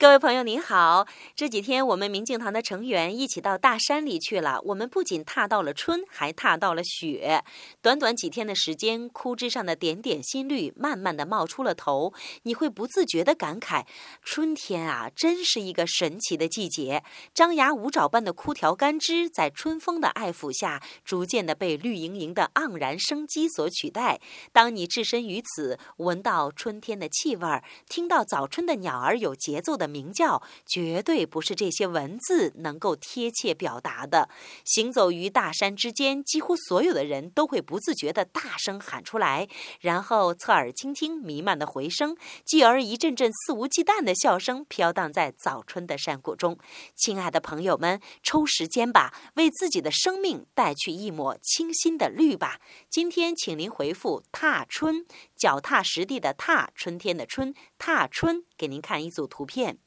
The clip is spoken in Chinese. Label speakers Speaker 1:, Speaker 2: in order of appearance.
Speaker 1: 各位朋友您好，这几天我们明镜堂的成员一起到大山里去了。我们不仅踏到了春，还踏到了雪。短短几天的时间，枯枝上的点点新绿慢慢的冒出了头，你会不自觉的感慨：春天啊，真是一个神奇的季节。张牙舞爪般的枯条干枝，在春风的爱抚下，逐渐的被绿莹莹的盎然生机所取代。当你置身于此，闻到春天的气味儿，听到早春的鸟儿有节奏的鸣叫，绝对不是这些文字能够贴切表达的。行走于大山之间，几乎所有的人都会不自觉地大声喊出来，然后侧耳倾听弥漫的回声，继而一阵阵肆无忌惮的笑声飘荡在早春的山谷中。亲爱的朋友们，抽时间吧，为自己的生命带去一抹清新的绿吧。今天，请您回复“踏春”，脚踏实地的踏，春天的春，踏春，给您看一组图片。